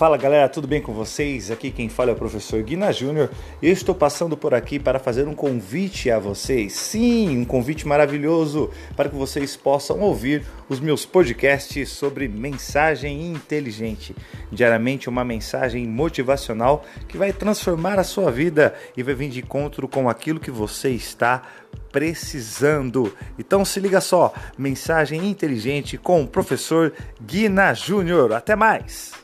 Fala galera, tudo bem com vocês? Aqui quem fala é o professor Guina Júnior eu estou passando por aqui para fazer um convite a vocês. Sim, um convite maravilhoso para que vocês possam ouvir os meus podcasts sobre mensagem inteligente. Diariamente, uma mensagem motivacional que vai transformar a sua vida e vai vir de encontro com aquilo que você está precisando. Então se liga só, mensagem inteligente com o professor Guina Júnior. Até mais!